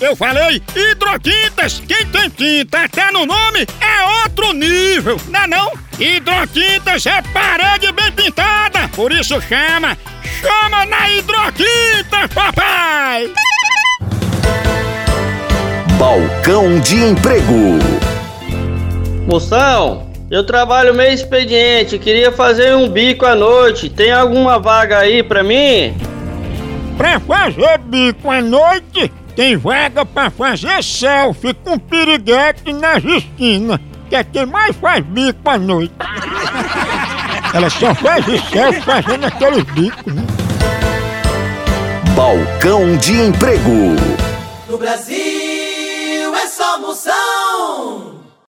Eu falei hidrotintas. Quem tem tinta até no nome é outro nível, não é não? Hidrotintas é parede bem pintada, por isso chama, chama na hidrotinta, papai! Balcão de Emprego. Moção, eu trabalho meio expediente, queria fazer um bico à noite. Tem alguma vaga aí pra mim? Pra fazer bico à noite, tem vaga pra fazer selfie com piriguete nas esquinas. Que é quem mais faz bico à noite. Ela só faz selfie fazendo aqueles bicos, né? Balcão de Emprego. No Brasil é só moção.